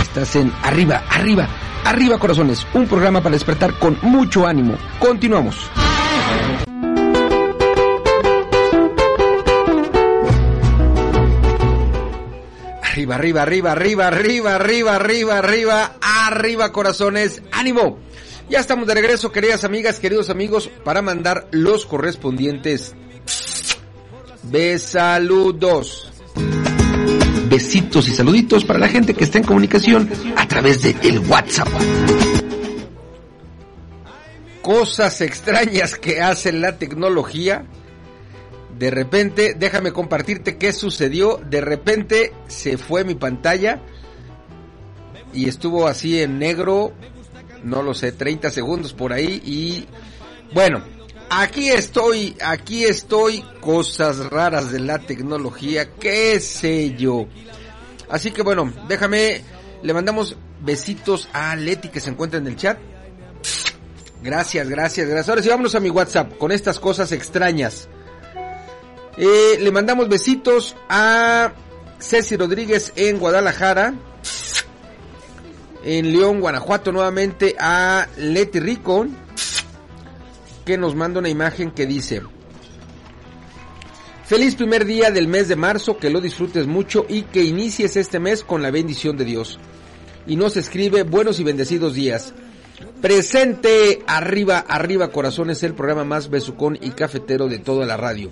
Estás en Arriba, Arriba, Arriba Corazones, un programa para despertar con mucho ánimo. Continuamos. Arriba, arriba, arriba, arriba, arriba, arriba, arriba, arriba, arriba, corazones, ánimo. Ya estamos de regreso, queridas amigas, queridos amigos, para mandar los correspondientes besaludos. Besitos y saluditos para la gente que está en comunicación a través de el WhatsApp. Cosas extrañas que hace la tecnología de repente, déjame compartirte qué sucedió. De repente se fue mi pantalla y estuvo así en negro, no lo sé, 30 segundos por ahí y bueno, aquí estoy, aquí estoy, cosas raras de la tecnología, qué sé yo. Así que bueno, déjame, le mandamos besitos a Leti que se encuentra en el chat. Gracias, gracias, gracias. Ahora sí, vámonos a mi WhatsApp con estas cosas extrañas. Eh, le mandamos besitos a Ceci Rodríguez en Guadalajara. En León, Guanajuato, nuevamente a Leti Rico. Que nos manda una imagen que dice. Feliz primer día del mes de marzo, que lo disfrutes mucho y que inicies este mes con la bendición de Dios. Y nos escribe buenos y bendecidos días. Presente arriba, arriba corazones, el programa más besucón y cafetero de toda la radio.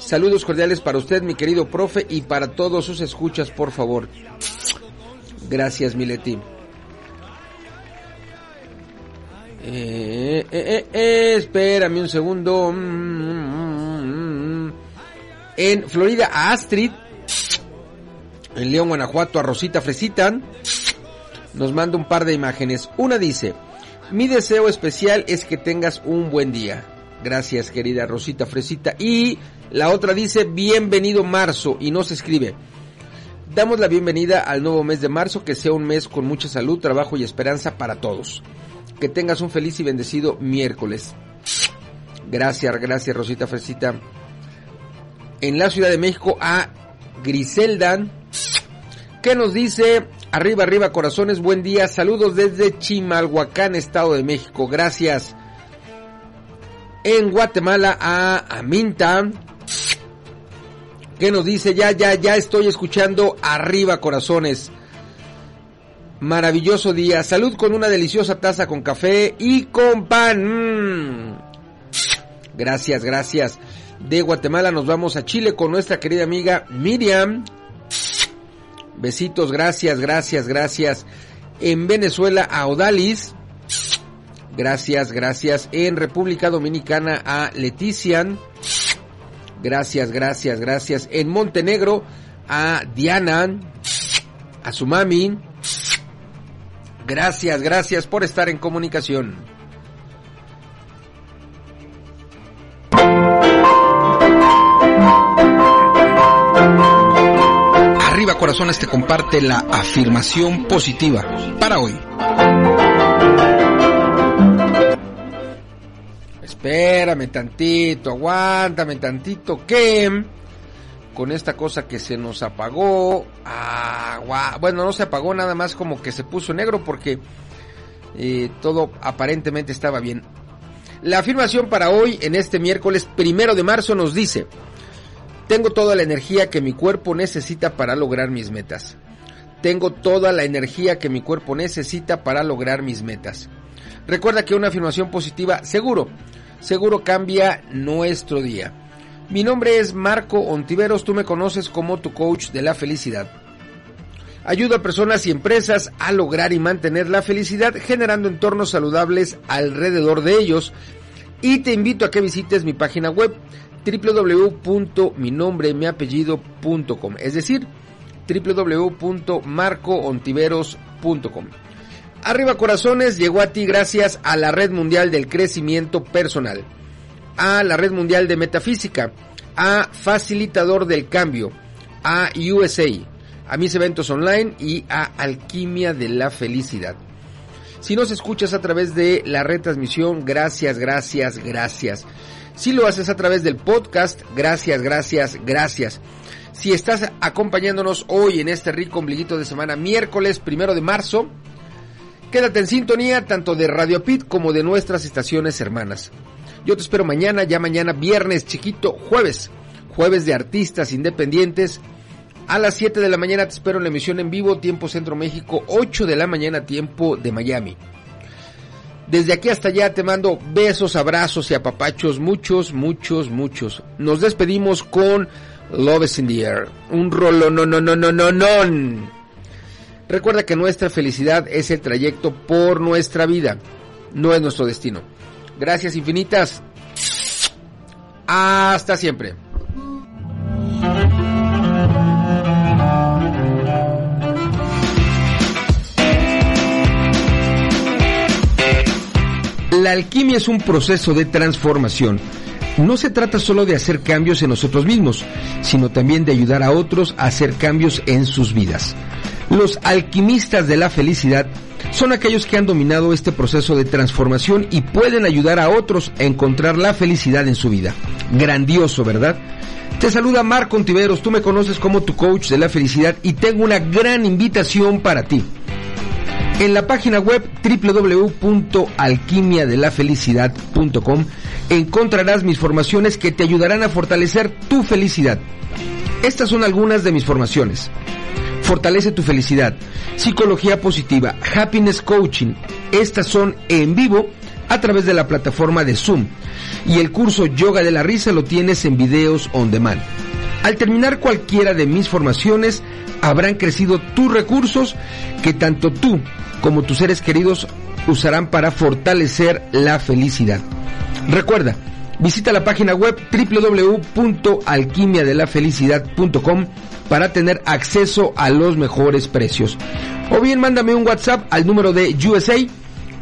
Saludos cordiales para usted, mi querido profe, y para todos sus escuchas, por favor. Gracias, Mileti. Eh, eh, eh, espérame un segundo. En Florida, a Astrid. En León, Guanajuato, a Rosita Fresita. Nos manda un par de imágenes. Una dice, mi deseo especial es que tengas un buen día. Gracias, querida Rosita Fresita. Y la otra dice, bienvenido marzo, y nos escribe. Damos la bienvenida al nuevo mes de marzo, que sea un mes con mucha salud, trabajo y esperanza para todos. Que tengas un feliz y bendecido miércoles. Gracias, gracias Rosita Fresita. En la Ciudad de México a Griselda, que nos dice, arriba, arriba corazones, buen día, saludos desde Chimalhuacán, Estado de México, gracias. En Guatemala a Aminta, que nos dice, ya, ya, ya estoy escuchando arriba corazones. Maravilloso día. Salud con una deliciosa taza con café y con pan. Mm. Gracias, gracias. De Guatemala nos vamos a Chile con nuestra querida amiga Miriam. Besitos, gracias, gracias, gracias. En Venezuela a Odalis. Gracias, gracias. En República Dominicana a Letician. Gracias, gracias, gracias. En Montenegro a Diana, a su mami. Gracias, gracias por estar en comunicación. Arriba Corazones te comparte la afirmación positiva para hoy. Espérame tantito, aguántame tantito que con esta cosa que se nos apagó, ah, bueno, no se apagó nada más como que se puso negro porque eh, todo aparentemente estaba bien. La afirmación para hoy, en este miércoles primero de marzo, nos dice, tengo toda la energía que mi cuerpo necesita para lograr mis metas. Tengo toda la energía que mi cuerpo necesita para lograr mis metas. Recuerda que una afirmación positiva seguro, seguro cambia nuestro día. Mi nombre es Marco Ontiveros, tú me conoces como tu coach de la felicidad. Ayudo a personas y empresas a lograr y mantener la felicidad generando entornos saludables alrededor de ellos y te invito a que visites mi página web www.minombremiapellido.com, es decir, www.marcoontiveros.com. Arriba Corazones llegó a ti gracias a la Red Mundial del Crecimiento Personal, a la Red Mundial de Metafísica, a Facilitador del Cambio, a USA, a mis eventos online y a Alquimia de la Felicidad. Si nos escuchas a través de la retransmisión, gracias, gracias, gracias. Si lo haces a través del podcast, gracias, gracias, gracias. Si estás acompañándonos hoy en este rico ombliguito de semana, miércoles primero de marzo, quédate en sintonía tanto de Radio Pit como de nuestras estaciones hermanas. Yo te espero mañana, ya mañana, viernes chiquito, jueves, jueves de artistas independientes. A las 7 de la mañana te espero en la emisión en vivo, tiempo Centro México, 8 de la mañana, tiempo de Miami. Desde aquí hasta allá te mando besos, abrazos y apapachos, muchos, muchos, muchos. Nos despedimos con Love is in the Air, un rolo no no no no no no. Recuerda que nuestra felicidad es el trayecto por nuestra vida, no es nuestro destino. Gracias infinitas. Hasta siempre. La alquimia es un proceso de transformación. No se trata solo de hacer cambios en nosotros mismos, sino también de ayudar a otros a hacer cambios en sus vidas. Los alquimistas de la felicidad son aquellos que han dominado este proceso de transformación y pueden ayudar a otros a encontrar la felicidad en su vida. Grandioso, ¿verdad? Te saluda Marco Ontiveros, tú me conoces como tu coach de la felicidad y tengo una gran invitación para ti. En la página web www.alquimiadelafelicidad.com encontrarás mis formaciones que te ayudarán a fortalecer tu felicidad. Estas son algunas de mis formaciones. Fortalece tu felicidad, psicología positiva, happiness coaching. Estas son en vivo a través de la plataforma de Zoom. Y el curso Yoga de la Risa lo tienes en videos on demand. Al terminar cualquiera de mis formaciones, habrán crecido tus recursos que tanto tú como tus seres queridos usarán para fortalecer la felicidad. Recuerda, visita la página web www.alquimiadelafelicidad.com para tener acceso a los mejores precios. O bien mándame un WhatsApp al número de USA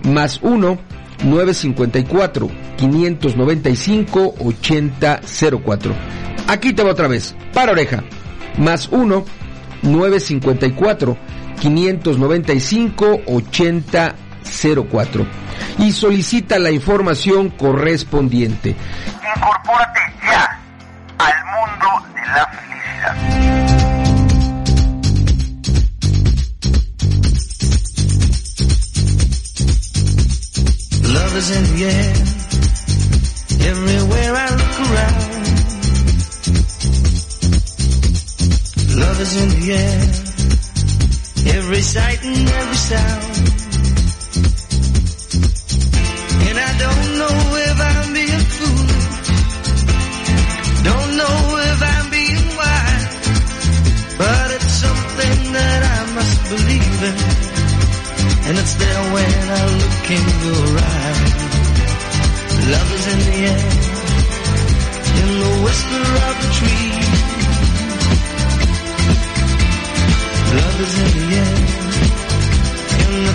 más 1 954 595 8004. Aquí te va otra vez, para oreja, más 1 954 595 8004 y solicita la información correspondiente. Incorpórate ya is in the air. Everywhere I look around. Love is in the air. Every sight and every sound. And I don't know if And it's there when I look in your eyes. Love is in the air. In the whisper of the tree. Love is in the air. In the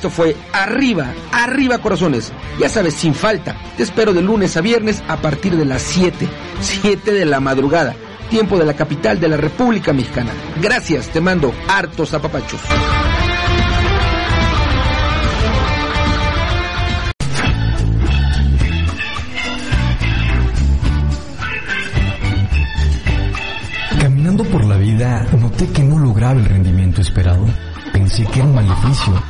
Esto fue Arriba, Arriba Corazones. Ya sabes, sin falta. Te espero de lunes a viernes a partir de las 7, 7 de la madrugada, tiempo de la capital de la República Mexicana. Gracias, te mando hartos apapachos. Caminando por la vida, noté que no lograba el rendimiento esperado. Pensé que era un maleficio.